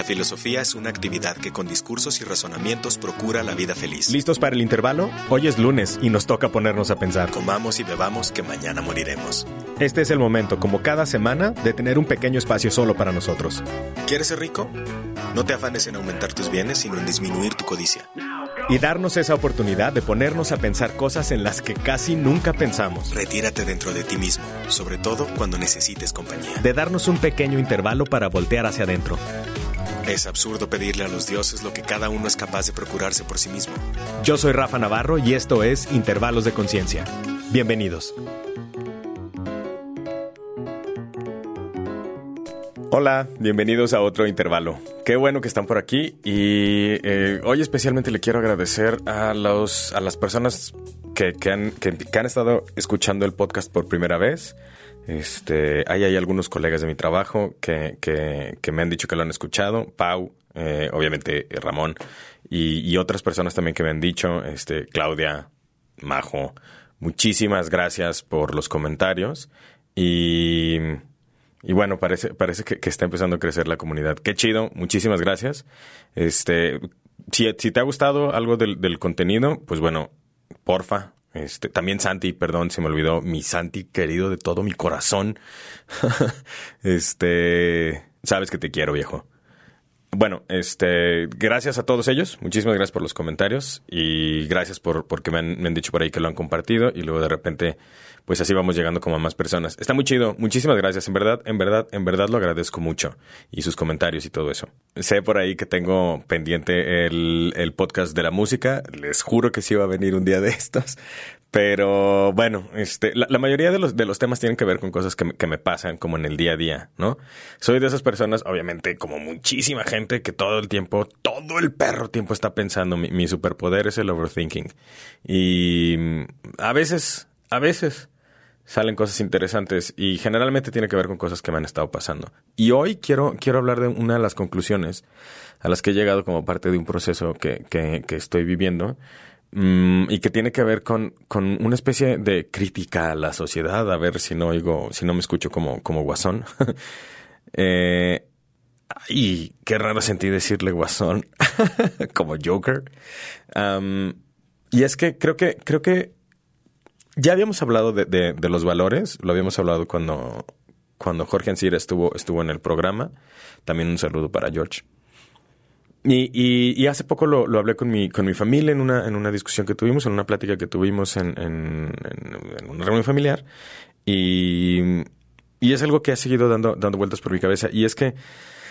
La filosofía es una actividad que con discursos y razonamientos procura la vida feliz. ¿Listos para el intervalo? Hoy es lunes y nos toca ponernos a pensar. Comamos y bebamos que mañana moriremos. Este es el momento, como cada semana, de tener un pequeño espacio solo para nosotros. ¿Quieres ser rico? No te afanes en aumentar tus bienes, sino en disminuir tu codicia. Y darnos esa oportunidad de ponernos a pensar cosas en las que casi nunca pensamos. Retírate dentro de ti mismo, sobre todo cuando necesites compañía. De darnos un pequeño intervalo para voltear hacia adentro. Es absurdo pedirle a los dioses lo que cada uno es capaz de procurarse por sí mismo. Yo soy Rafa Navarro y esto es Intervalos de Conciencia. Bienvenidos. Hola, bienvenidos a otro intervalo. Qué bueno que están por aquí y eh, hoy especialmente le quiero agradecer a, los, a las personas que, han, que, han estado escuchando el podcast por primera vez. Este, hay, algunos colegas de mi trabajo que, que, me han dicho que lo han escuchado. Pau, eh, obviamente Ramón, y, otras personas también que me han dicho, este, Claudia, Majo, muchísimas gracias por los comentarios. Y bueno, parece, parece que, está empezando a crecer la comunidad. Qué chido, muchísimas gracias. Este, si, te ha gustado algo del, contenido, pues bueno, porfa. Este, también Santi, perdón, se me olvidó, mi Santi querido de todo mi corazón. este, sabes que te quiero, viejo. Bueno, este, gracias a todos ellos. Muchísimas gracias por los comentarios y gracias por porque me han, dicho por ahí que lo han compartido y luego de repente pues así vamos llegando como a más personas. Está muy chido. Muchísimas gracias. En verdad, en verdad, en verdad lo agradezco mucho. Y sus comentarios y todo eso. Sé por ahí que tengo pendiente el, el podcast de la música. Les juro que sí va a venir un día de estos. Pero bueno, este, la, mayoría de los, de los temas tienen que ver con cosas que me, que me, pasan como en el día a día, ¿no? Soy de esas personas, obviamente, como muchísima gente que todo el tiempo, todo el perro tiempo está pensando, mi, mi superpoder es el overthinking. Y a veces, a veces salen cosas interesantes y generalmente tiene que ver con cosas que me han estado pasando. Y hoy quiero, quiero hablar de una de las conclusiones a las que he llegado como parte de un proceso que, que, que estoy viviendo mm, y que tiene que ver con, con, una especie de crítica a la sociedad, a ver si no oigo, si no me escucho como, como guasón. eh, y qué raro sentí decirle guasón como Joker. y es que creo que, creo que ya habíamos hablado de, de, los valores, lo habíamos hablado cuando, cuando Jorge Ancira estuvo, estuvo en el programa. También un saludo para George. Y, hace poco lo, lo, hablé con mi, con mi familia en una, en una discusión que tuvimos, en una plática que tuvimos en, en, una reunión familiar. Y, y, es algo que ha seguido dando, dando vueltas por mi cabeza. Y es que,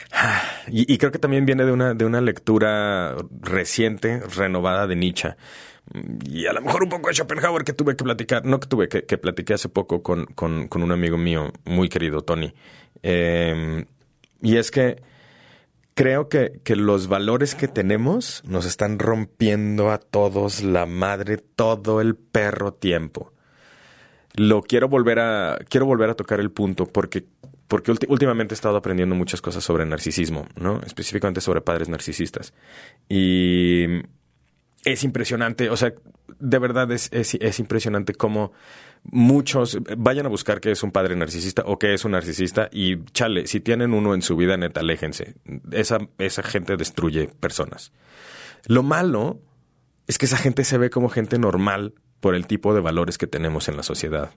y, creo que también viene de una, de una lectura reciente, renovada de Nietzsche y a lo mejor un poco de Schopenhauer que tuve que platicar, no que tuve, que, que platiqué hace poco con, con, con, un amigo mío muy querido, Tony. Em, y es que creo que, que, los valores que tenemos nos están rompiendo a todos la madre todo el perro tiempo. Lo quiero volver a, quiero volver a tocar el punto porque, porque últimamente he estado aprendiendo muchas cosas sobre narcisismo, ¿no? Específicamente sobre padres narcisistas. Y es impresionante, o sea, de verdad es, es, impresionante cómo muchos vayan a buscar que es un padre narcisista o que es un narcisista y chale, si tienen uno en su vida, neta, aléjense. Esa, esa gente destruye personas. Lo malo es que esa gente se ve como gente normal por el tipo de valores que tenemos en la sociedad.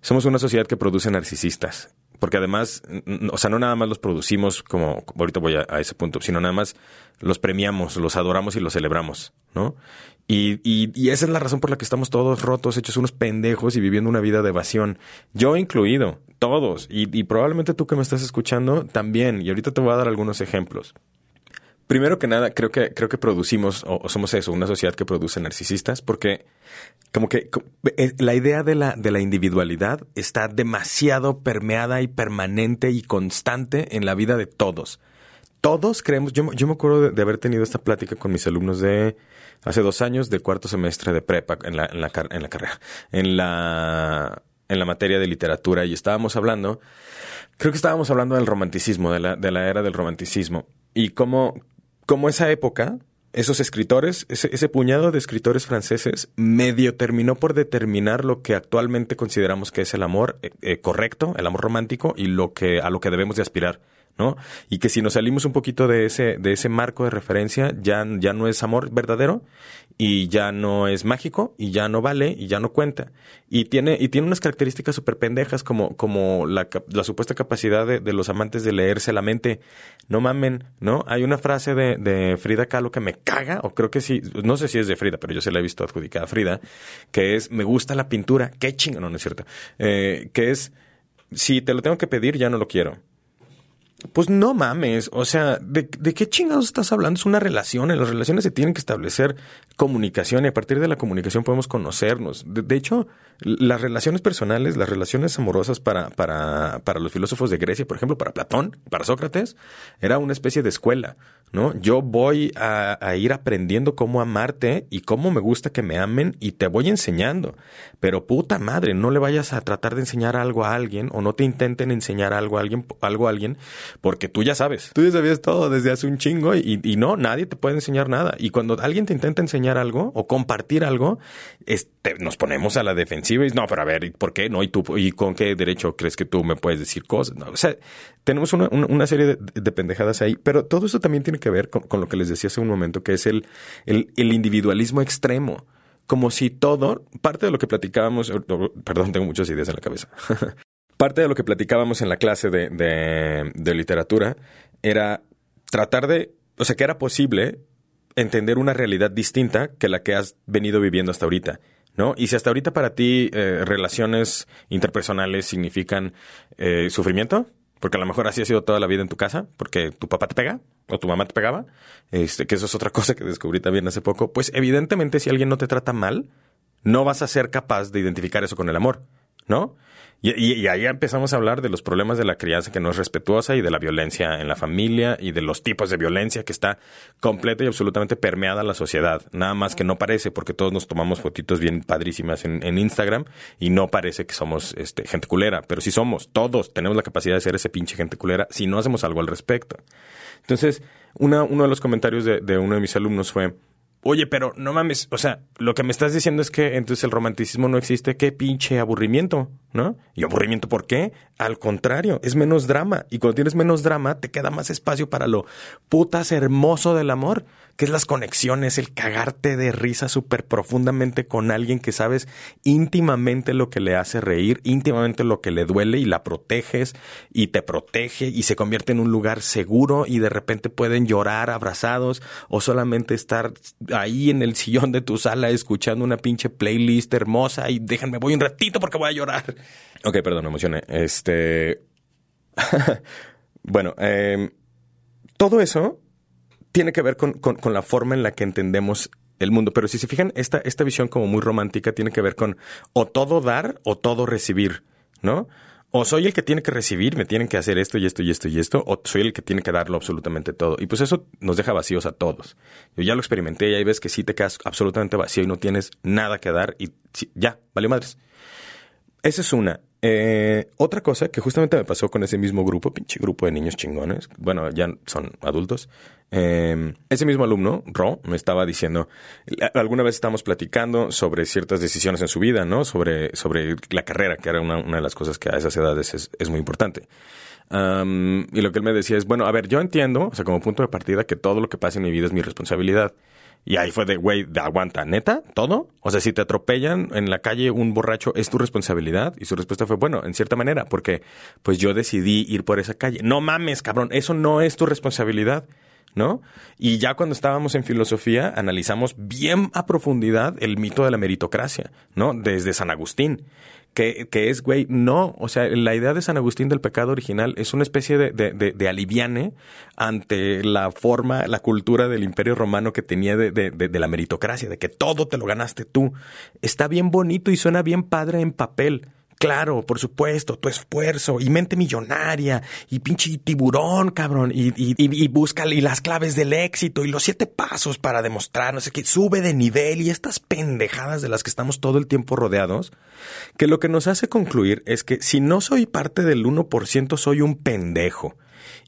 Somos una sociedad que produce narcisistas porque además, o sea, no nada más los producimos como, ahorita voy a, ese punto, sino nada más los premiamos, los adoramos y los celebramos, ¿no? Y, y, esa es la razón por la que estamos todos rotos, hechos unos pendejos y viviendo una vida de evasión. Yo incluido, todos. Y, y probablemente tú que me estás escuchando también. Y ahorita te voy a dar algunos ejemplos. Primero que nada, creo que, creo que producimos, o, somos eso, una sociedad que produce narcisistas, porque como que eh, la idea de la, de la individualidad está demasiado permeada y permanente y constante en la vida de todos. Todos creemos, yo, yo me acuerdo de, haber tenido esta plática con mis alumnos de hace dos años de cuarto semestre de prepa en la, en la, en la carrera, en la, en la materia de literatura y estábamos hablando, creo que estábamos hablando del romanticismo, de la, de la era del romanticismo y cómo, como esa época, esos escritores, ese, puñado de escritores franceses, medio terminó por determinar lo que actualmente consideramos que es el amor eh, eh, correcto, el amor romántico y lo que a lo que debemos de aspirar. ¿No? Y que si nos salimos un poquito de ese, de ese marco de referencia, ya, ya no es amor verdadero y ya no es mágico y ya no vale y ya no cuenta. Y tiene, y tiene unas características súper pendejas como, como la, la supuesta capacidad de, de, los amantes de leerse la mente. No mamen, ¿no? Hay una frase de, de Frida Kahlo que me caga, o creo que sí, no sé si es de Frida, pero yo se la he visto adjudicada a Frida, que es, me gusta la pintura, qué chingo, no, no es cierto, eh, que es, si te lo tengo que pedir, ya no lo quiero. Pues no mames, o sea, ¿de, ¿de, qué chingados estás hablando? Es una relación, en las relaciones se tienen que establecer comunicación y a partir de la comunicación podemos conocernos. De, hecho, las relaciones personales, las relaciones amorosas para, para, para los filósofos de Grecia, por ejemplo, para Platón, para Sócrates, era una especie de escuela, ¿no? Yo voy a, ir aprendiendo cómo amarte y cómo me gusta que me amen y te voy enseñando. Pero puta madre, no le vayas a tratar de enseñar algo a alguien o no te intenten enseñar algo a alguien, algo a alguien porque tú ya sabes. Tú ya sabías todo desde hace un chingo y no, nadie te puede enseñar nada. Y cuando alguien te intenta enseñar algo o compartir algo, este, nos ponemos a la defensiva y no, pero a ver, ¿por qué no? ¿Y tú, y con qué derecho crees que tú me puedes decir cosas? O sea, tenemos una, una serie de, de, pendejadas ahí, pero todo eso también tiene que ver con, lo que les decía hace un momento, que es el, el, individualismo extremo como si todo, parte de lo que platicábamos, perdón, tengo muchas ideas en la cabeza. parte de lo que platicábamos en la clase de, de, literatura era tratar de, o sea, que era posible entender una realidad distinta que la que has venido viviendo hasta ahorita. ¿No? Y si hasta ahorita para ti eh, relaciones interpersonales significan eh, sufrimiento, porque a lo mejor así ha sido toda la vida en tu casa, porque tu papá te pega o tu mamá te pegaba, este, que eso es otra cosa que descubrí también hace poco, pues evidentemente si alguien no te trata mal, no vas a ser capaz de identificar eso con el amor, ¿no? Y, y, ahí empezamos a hablar de los problemas de la crianza que no es respetuosa y de la violencia en la familia y de los tipos de violencia que está completa y absolutamente permeada la sociedad. Nada más que no parece, porque todos nos tomamos fotitos bien padrísimas en, en Instagram y no parece que somos este, gente culera, pero sí somos, todos tenemos la capacidad de ser ese pinche gente culera si no hacemos algo al respecto. Entonces, una, uno de los comentarios de, de uno de mis alumnos fue, Oye, pero no mames, o sea, lo que me estás diciendo es que entonces el romanticismo no existe, qué pinche aburrimiento, ¿no? ¿Y aburrimiento por qué? Al contrario, es menos drama. Y cuando tienes menos drama, te queda más espacio para lo putas hermoso del amor, que es las conexiones, el cagarte de risa súper profundamente con alguien que sabes íntimamente lo que le hace reír, íntimamente lo que le duele y la proteges y te protege y se convierte en un lugar seguro y de repente pueden llorar abrazados o solamente estar ahí en el sillón de tu sala escuchando una pinche playlist hermosa y déjenme voy un ratito porque voy a llorar. Ok, perdón, me emocioné. Este. bueno, eh, todo eso tiene que ver con, con, la forma en la que entendemos el mundo. Pero si se fijan, esta, esta visión como muy romántica tiene que ver con o todo dar o todo recibir, ¿no? O soy el que tiene que recibir, me tienen que hacer esto y esto y esto y esto, o soy el que tiene que darlo absolutamente todo. Y pues eso nos deja vacíos a todos. Yo ya lo experimenté y ahí ves que sí te quedas absolutamente vacío y no tienes nada que dar y ya, vale madres. Esa es una. Eh, otra cosa que justamente me pasó con ese mismo grupo, pinche grupo de niños chingones, bueno, ya son adultos. Eh, ese mismo alumno, Ro, me estaba diciendo, alguna vez estábamos platicando sobre ciertas decisiones en su vida, ¿no? Sobre, sobre la carrera, que era una, una de las cosas que a esas edades es, es muy importante. Um, y lo que él me decía es, bueno, a ver, yo entiendo, o sea, como punto de partida, que todo lo que pasa en mi vida es mi responsabilidad. Y ahí fue de, güey, de aguanta, neta, todo. O sea, si te atropellan en la calle un borracho, ¿es tu responsabilidad? Y su respuesta fue, bueno, en cierta manera, porque pues yo decidí ir por esa calle. No mames, cabrón, eso no es tu responsabilidad. ¿No? Y ya cuando estábamos en filosofía, analizamos bien a profundidad el mito de la meritocracia, ¿no? Desde San Agustín que, que es, güey, no, o sea, la idea de San Agustín del pecado original es una especie de, de, de, de aliviane ante la forma, la cultura del imperio romano que tenía de, de, la meritocracia, de que todo te lo ganaste tú. Está bien bonito y suena bien padre en papel. Claro, por supuesto, tu esfuerzo y mente millonaria y pinche tiburón, cabrón, y, y, y, y busca las claves del éxito y los siete pasos para demostrar, no sé qué, sube de nivel y estas pendejadas de las que estamos todo el tiempo rodeados, que lo que nos hace concluir es que si no soy parte del 1%, soy un pendejo.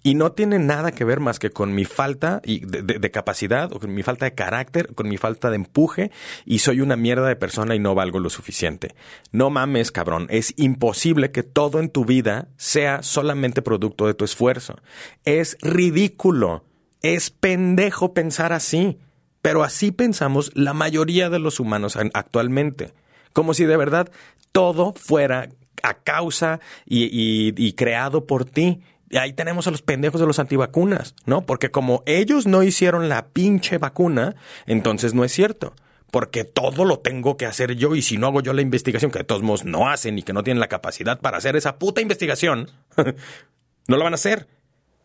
Y no tiene nada que ver más que con mi falta de, capacidad, o con mi falta de carácter, con mi falta de empuje, y soy una mierda de persona y no valgo lo suficiente. No mames, cabrón. Es imposible que todo en tu vida sea solamente producto de tu esfuerzo. Es ridículo. Es pendejo pensar así. Pero así pensamos la mayoría de los humanos actualmente. Como si de verdad todo fuera a causa y creado por ti ahí tenemos a los pendejos de los antivacunas, ¿no? Porque como ellos no hicieron la pinche vacuna, entonces no es cierto. Porque todo lo tengo que hacer yo y si no hago yo la investigación, que de todos modos no hacen y que no tienen la capacidad para hacer esa puta investigación, no la van a hacer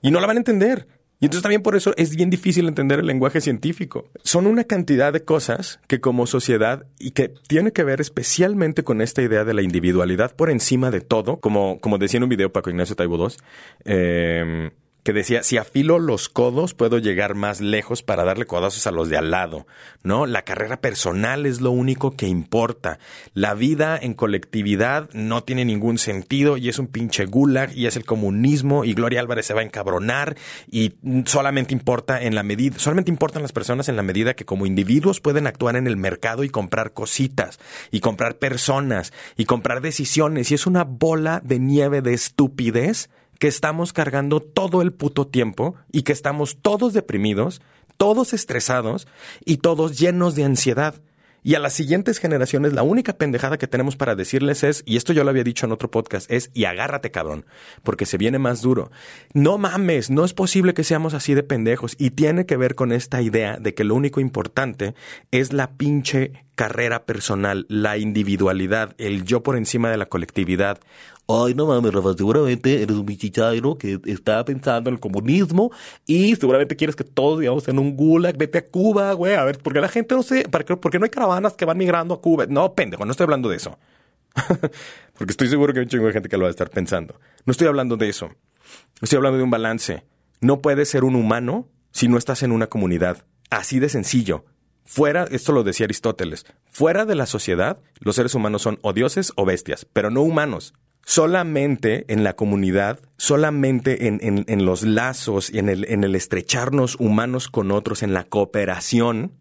y no la van a entender. Y entonces también por eso es bien difícil entender el lenguaje científico. Son una cantidad de cosas que como sociedad y que tiene que ver especialmente con esta idea de la individualidad por encima de todo, como, como decía en un video Paco Ignacio Taibo II, eh, que decía, si afilo los codos puedo llegar más lejos para darle codazos a los de al lado, ¿no? La carrera personal es lo único que importa. La vida en colectividad no tiene ningún sentido y es un pinche gulag y es el comunismo y Gloria Álvarez se va a encabronar y solamente importa en la medida, solamente importan las personas en la medida que como individuos pueden actuar en el mercado y comprar cositas y comprar personas y comprar decisiones y es una bola de nieve de estupidez que estamos cargando todo el puto tiempo y que estamos todos deprimidos, todos estresados y todos llenos de ansiedad. Y a las siguientes generaciones la única pendejada que tenemos para decirles es, y esto yo lo había dicho en otro podcast, es y agárrate cabrón, porque se viene más duro. No mames, no es posible que seamos así de pendejos y tiene que ver con esta idea de que lo único importante es la pinche carrera personal, la individualidad, el yo por encima de la colectividad. Ay, no mames, Rafa, seguramente eres un bichichairo que está pensando en el comunismo y seguramente quieres que todos vivamos en un gulag. Vete a Cuba, güey. A ver, porque la gente no sé, ¿por qué no hay que van migrando a Cuba? No, pendejo, no estoy hablando de eso. porque estoy seguro que hay un chingo de gente que lo va a estar pensando. No estoy hablando de eso. Estoy hablando de un balance. No puedes ser un humano si no estás en una comunidad. Así de sencillo. Fuera, esto lo decía Aristóteles, fuera de la sociedad, los seres humanos son o dioses o bestias, pero no humanos solamente en la comunidad, solamente en, los lazos y en el, en el estrecharnos humanos con otros, en la cooperación,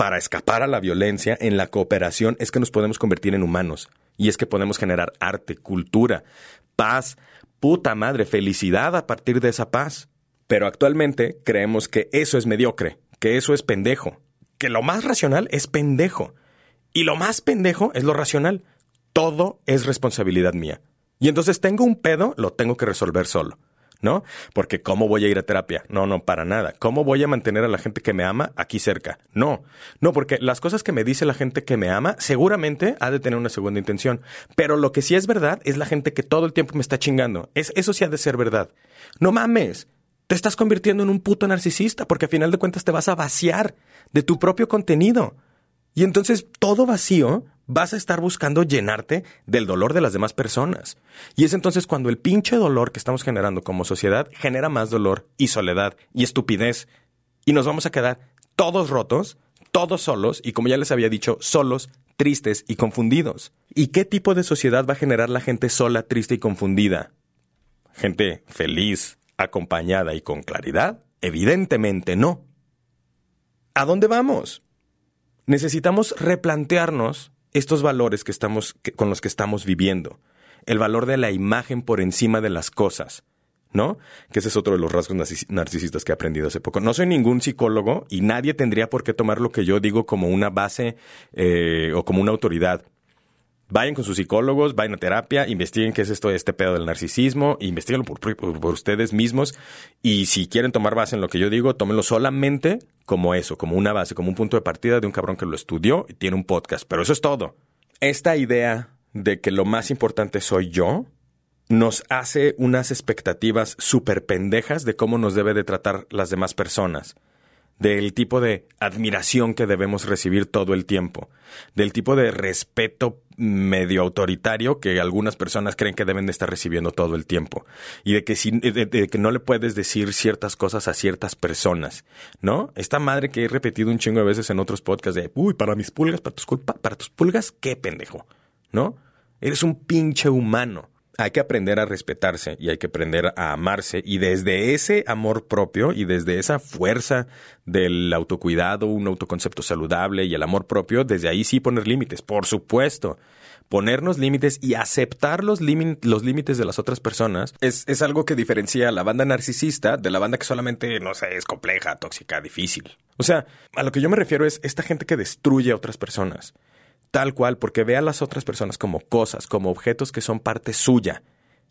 para escapar a la violencia, en la cooperación es que nos podemos convertir en humanos. Y es que podemos generar arte, cultura, paz, puta madre, felicidad a partir de esa paz. Pero actualmente creemos que eso es mediocre, que eso es pendejo, que lo más racional es pendejo. Y lo más pendejo es lo racional. Todo es responsabilidad mía. Y entonces tengo un pedo, lo tengo que resolver solo. ¿No? Porque ¿cómo voy a ir a terapia? No, no, para nada. ¿Cómo voy a mantener a la gente que me ama aquí cerca? No, no, porque las cosas que me dice la gente que me ama seguramente ha de tener una segunda intención. Pero lo que sí es verdad es la gente que todo el tiempo me está chingando. Es, eso sí ha de ser verdad. No mames. Te estás convirtiendo en un puto narcisista porque a final de cuentas te vas a vaciar de tu propio contenido. Y entonces todo vacío vas a estar buscando llenarte del dolor de las demás personas. Y es entonces cuando el pinche dolor que estamos generando como sociedad genera más dolor y soledad y estupidez. Y nos vamos a quedar todos rotos, todos solos y como ya les había dicho, solos, tristes y confundidos. ¿Y qué tipo de sociedad va a generar la gente sola, triste y confundida? ¿Gente feliz, acompañada y con claridad? Evidentemente no. ¿A dónde vamos? Necesitamos replantearnos estos valores que estamos, con los que estamos viviendo. El valor de la imagen por encima de las cosas. ¿no? Que ese es otro de los rasgos narcisistas que he aprendido hace poco. No soy ningún psicólogo y nadie tendría por qué tomar lo que yo digo como una base eh, o como una autoridad. Vayan con sus psicólogos, vayan a terapia, investiguen qué es esto, este pedo del narcisismo, investiguenlo por, ustedes mismos y si quieren tomar base en lo que yo digo, tómenlo solamente como eso, como una base, como un punto de partida de un cabrón que lo estudió y tiene un podcast. Pero eso es todo. Esta idea de que lo más importante soy yo nos hace unas expectativas súper pendejas de cómo nos debe de tratar las demás personas del tipo de admiración que debemos recibir todo el tiempo, del tipo de respeto medio autoritario que algunas personas creen que deben de estar recibiendo todo el tiempo y de que, si, no le puedes decir ciertas cosas a ciertas personas, ¿no? Esta madre que he repetido un chingo de veces en otros podcasts de, uy, para mis pulgas, para tus, para tus pulgas, qué pendejo, ¿no? Eres un pinche humano hay que aprender a respetarse y hay que aprender a amarse y desde ese amor propio y desde esa fuerza del autocuidado, un autoconcepto saludable y el amor propio, desde ahí sí poner límites, por supuesto. Ponernos límites y aceptar los, los límites de las otras personas es, es algo que diferencia a la banda narcisista de la banda que solamente, no sé, es compleja, tóxica, difícil. O sea, a lo que yo me refiero es esta gente que destruye a otras personas tal cual, porque ve a las otras personas como cosas, como objetos que son parte suya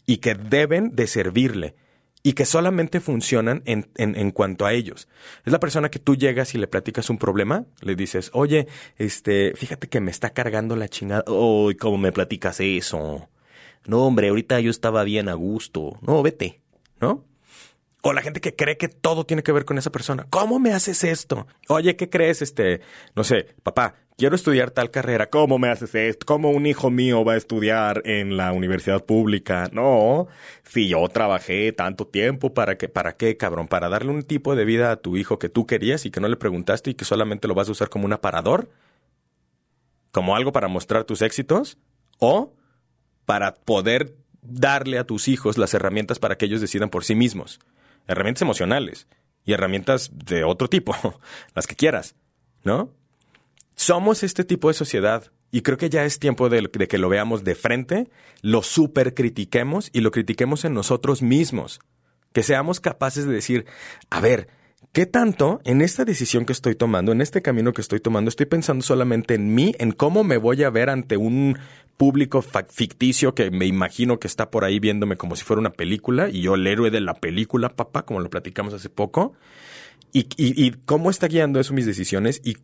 y que deben de servirle y que solamente funcionan en, en, cuanto a ellos. Es la persona que tú llegas y le platicas un problema, le dices, oye, este, fíjate que me está cargando la chingada. Oh, ¿cómo me platicas eso? No, hombre, ahorita yo estaba bien a gusto. No, vete, ¿no? O la gente que cree que todo tiene que ver con esa persona. ¿Cómo me haces esto? Oye, ¿qué crees? Este, no sé, papá, quiero estudiar tal carrera, ¿cómo me haces esto? ¿Cómo un hijo mío va a estudiar en la universidad pública? No, si yo trabajé tanto tiempo, ¿para qué, para qué, cabrón? ¿Para darle un tipo de vida a tu hijo que tú querías y que no le preguntaste y que solamente lo vas a usar como un aparador? ¿Como algo para mostrar tus éxitos? ¿O para poder darle a tus hijos las herramientas para que ellos decidan por sí mismos? Herramientas emocionales y herramientas de otro tipo, las que quieras, ¿no? Somos este tipo de sociedad y creo que ya es tiempo de, que lo veamos de frente, lo super critiquemos y lo critiquemos en nosotros mismos. Que seamos capaces de decir, a ver, ¿qué tanto en esta decisión que estoy tomando, en este camino que estoy tomando, estoy pensando solamente en mí, en cómo me voy a ver ante un público ficticio que me imagino que está por ahí viéndome como si fuera una película y yo el héroe de la película, papá, como lo platicamos hace poco? Y, y, cómo está guiando eso mis decisiones y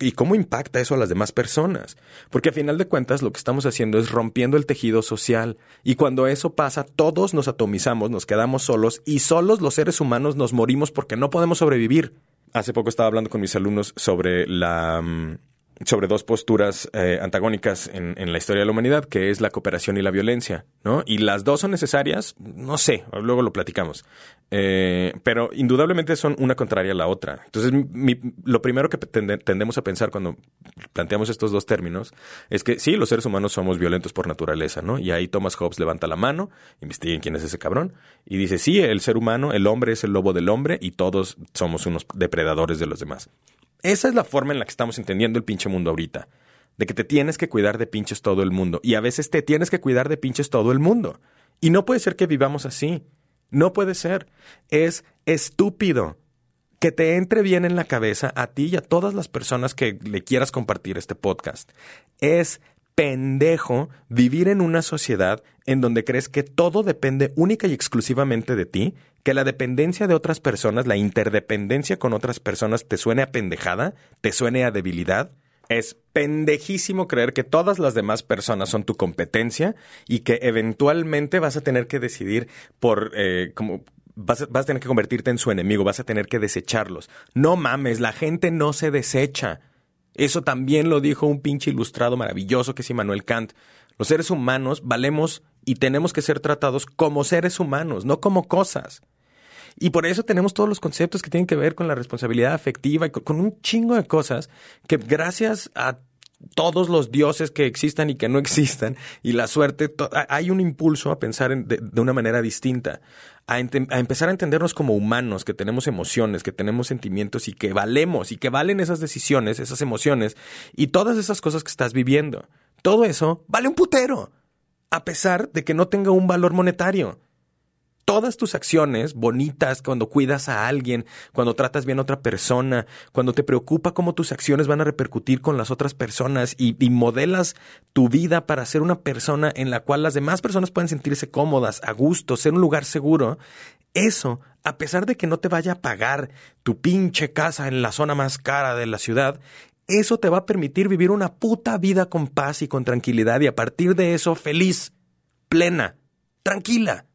¿Y cómo impacta eso a las demás personas? Porque a final de cuentas lo que estamos haciendo es rompiendo el tejido social. Y cuando eso pasa, todos nos atomizamos, nos quedamos solos y solos los seres humanos nos morimos porque no podemos sobrevivir. Hace poco estaba hablando con mis alumnos sobre la mm, sobre dos posturas eh, antagónicas en, en, la historia de la humanidad, que es la cooperación y la violencia, ¿no? Y las dos son necesarias, no sé, luego lo platicamos, eh, pero indudablemente son una contraria a la otra. Entonces, lo primero que tendemos a pensar cuando planteamos estos dos términos es que sí, los seres humanos somos violentos por naturaleza, ¿no? Y ahí Thomas Hobbes levanta la mano, investiguen quién es ese cabrón, y dice, sí, el ser humano, el hombre es el lobo del hombre y todos somos unos depredadores de los demás. Esa es la forma en la que estamos entendiendo el pinche mundo ahorita. De que te tienes que cuidar de pinches todo el mundo. Y a veces te tienes que cuidar de pinches todo el mundo. Y no puede ser que vivamos así. No puede ser. Es estúpido que te entre bien en la cabeza a ti y a todas las personas que le quieras compartir este podcast. Es pendejo vivir en una sociedad en donde crees que todo depende única y exclusivamente de ti, que la dependencia de otras personas, la interdependencia con otras personas te suene a pendejada, te suene a debilidad. Es pendejísimo creer que todas las demás personas son tu competencia y que eventualmente vas a tener que decidir por eh, como vas vas a tener que convertirte en su enemigo, vas a tener que desecharlos. No mames, la gente no se desecha. Eso también lo dijo un pinche ilustrado maravilloso que es Immanuel Kant. Los seres humanos valemos y tenemos que ser tratados como seres humanos, no como cosas. Y por eso tenemos todos los conceptos que tienen que ver con la responsabilidad afectiva y con un chingo de cosas que gracias a todos los dioses que existan y que no existan y la suerte, hay un impulso a pensar de, una manera distinta, a, empezar a entendernos como humanos, que tenemos emociones, que tenemos sentimientos y que valemos y que valen esas decisiones, esas emociones y todas esas cosas que estás viviendo. Todo eso vale un putero, a pesar de que no tenga un valor monetario. Todas tus acciones bonitas, cuando cuidas a alguien, cuando tratas bien a otra persona, cuando te preocupa cómo tus acciones van a repercutir con las otras personas y, modelas tu vida para ser una persona en la cual las demás personas pueden sentirse cómodas, a gusto, ser un lugar seguro, eso, a pesar de que no te vaya a pagar tu pinche casa en la zona más cara de la ciudad, eso te va a permitir vivir una puta vida con paz y con tranquilidad y a partir de eso feliz, plena, tranquila.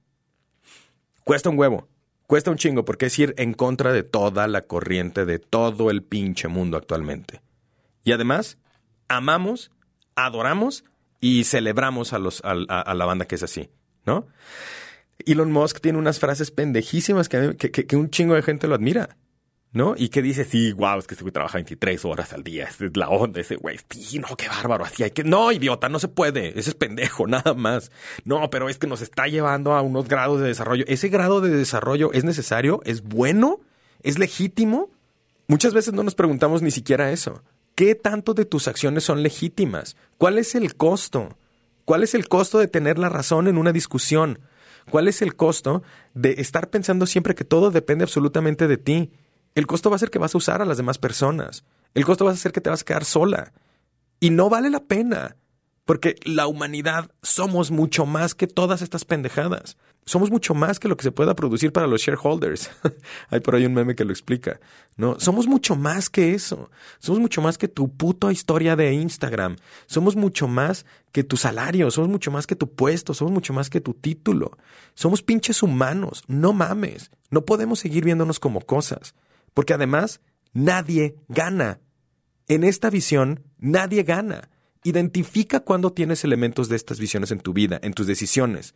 Cuesta un huevo. Cuesta un chingo porque es ir en contra de toda la corriente de todo el pinche mundo actualmente. Y además, amamos, adoramos y celebramos a, los, a, la banda que es así, ¿no? Elon Musk tiene unas frases pendejísimas que, que, un chingo de gente lo admira. ¿No? Y que dice, sí, wow, es que ese güey trabaja 23 horas al día, es la onda, ese güey, sí, no, qué bárbaro, así hay que, no, idiota, no se puede, ese es pendejo, nada más. No, pero es que nos está llevando a unos grados de desarrollo. ¿Ese grado de desarrollo es necesario? ¿Es bueno? ¿Es legítimo? Muchas veces no nos preguntamos ni siquiera eso. ¿Qué tanto de tus acciones son legítimas? ¿Cuál es el costo? ¿Cuál es el costo de tener la razón en una discusión? ¿Cuál es el costo de estar pensando siempre que todo depende absolutamente de ti? El costo va a ser que vas a usar a las demás personas. El costo va a ser que te vas a quedar sola. Y no vale la pena. Porque la humanidad somos mucho más que todas estas pendejadas. Somos mucho más que lo que se pueda producir para los shareholders. Hay por ahí un meme que lo explica. No, somos mucho más que eso. Somos mucho más que tu puta historia de Instagram. Somos mucho más que tu salario. Somos mucho más que tu puesto. Somos mucho más que tu título. Somos pinches humanos. No mames. No podemos seguir viéndonos como cosas. Porque además, nadie gana. En esta visión, nadie gana. Identifica cuando tienes elementos de estas visiones en tu vida, en tus decisiones.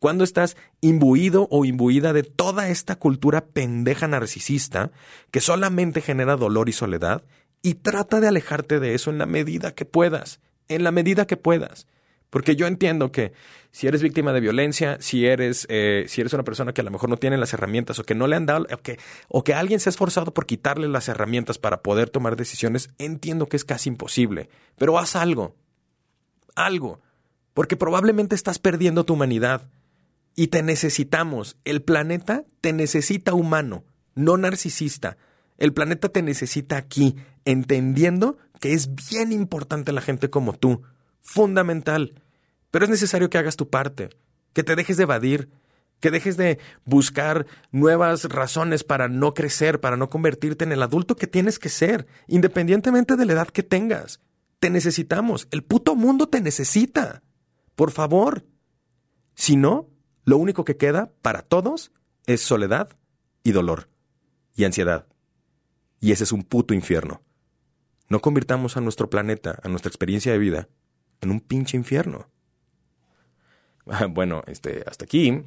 Cuando estás imbuido o imbuida de toda esta cultura pendeja narcisista que solamente genera dolor y soledad y trata de alejarte de eso en la medida que puedas, en la medida que puedas. Porque yo entiendo que si eres víctima de violencia, si eres, eh, si eres una persona que a lo mejor no tiene las herramientas o que no le han dado, o que, o que alguien se ha esforzado por quitarle las herramientas para poder tomar decisiones, entiendo que es casi imposible. Pero haz algo. Algo. Porque probablemente estás perdiendo tu humanidad. Y te necesitamos. El planeta te necesita humano, no narcisista. El planeta te necesita aquí, entendiendo que es bien importante la gente como tú fundamental. Pero es necesario que hagas tu parte, que te dejes de evadir, que dejes de buscar nuevas razones para no crecer, para no convertirte en el adulto que tienes que ser, independientemente de la edad que tengas. Te necesitamos, el puto mundo te necesita. Por favor. Si no, lo único que queda para todos es soledad y dolor y ansiedad. Y ese es un puto infierno. No convirtamos a nuestro planeta, a nuestra experiencia de vida, en un pinche infierno. Bueno, este, hasta aquí.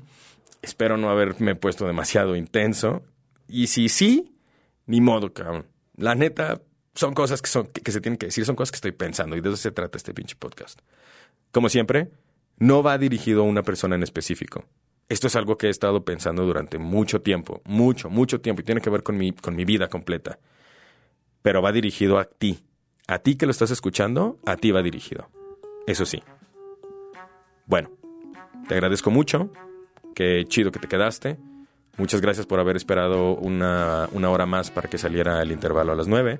Espero no haberme puesto demasiado intenso. Y si sí, ni modo, cabrón. La neta, son cosas que, son, que, se tienen que decir, son cosas que estoy pensando y de eso se trata este pinche podcast. Como siempre, no va dirigido a una persona en específico. Esto es algo que he estado pensando durante mucho tiempo, mucho, mucho tiempo, y tiene que ver con mi, con mi vida completa. Pero va dirigido a ti. A ti que lo estás escuchando, a ti va dirigido. Eso sí. Bueno, te agradezco mucho. Qué chido que te quedaste. Muchas gracias por haber esperado una, hora más para que saliera el intervalo a las 9.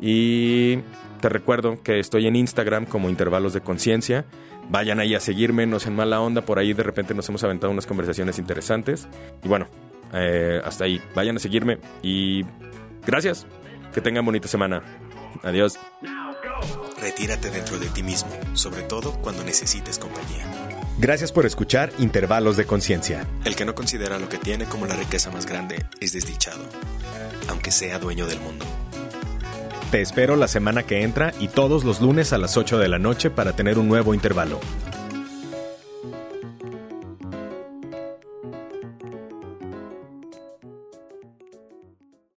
Y te recuerdo que estoy en Instagram como Intervalos de Conciencia. Vayan ahí a seguirme, no sean mala onda. Por ahí de repente nos hemos aventado unas conversaciones interesantes. Y bueno, eh, hasta ahí. Vayan a seguirme y gracias. Que tengan bonita semana. Adiós. Retírate dentro de ti mismo, sobre todo cuando necesites compañía. Gracias por escuchar Intervalos de Conciencia. El que no considera lo que tiene como la riqueza más grande es desdichado, aunque sea dueño del mundo. Te espero la semana que entra y todos los lunes a las 8 de la noche para tener un nuevo intervalo.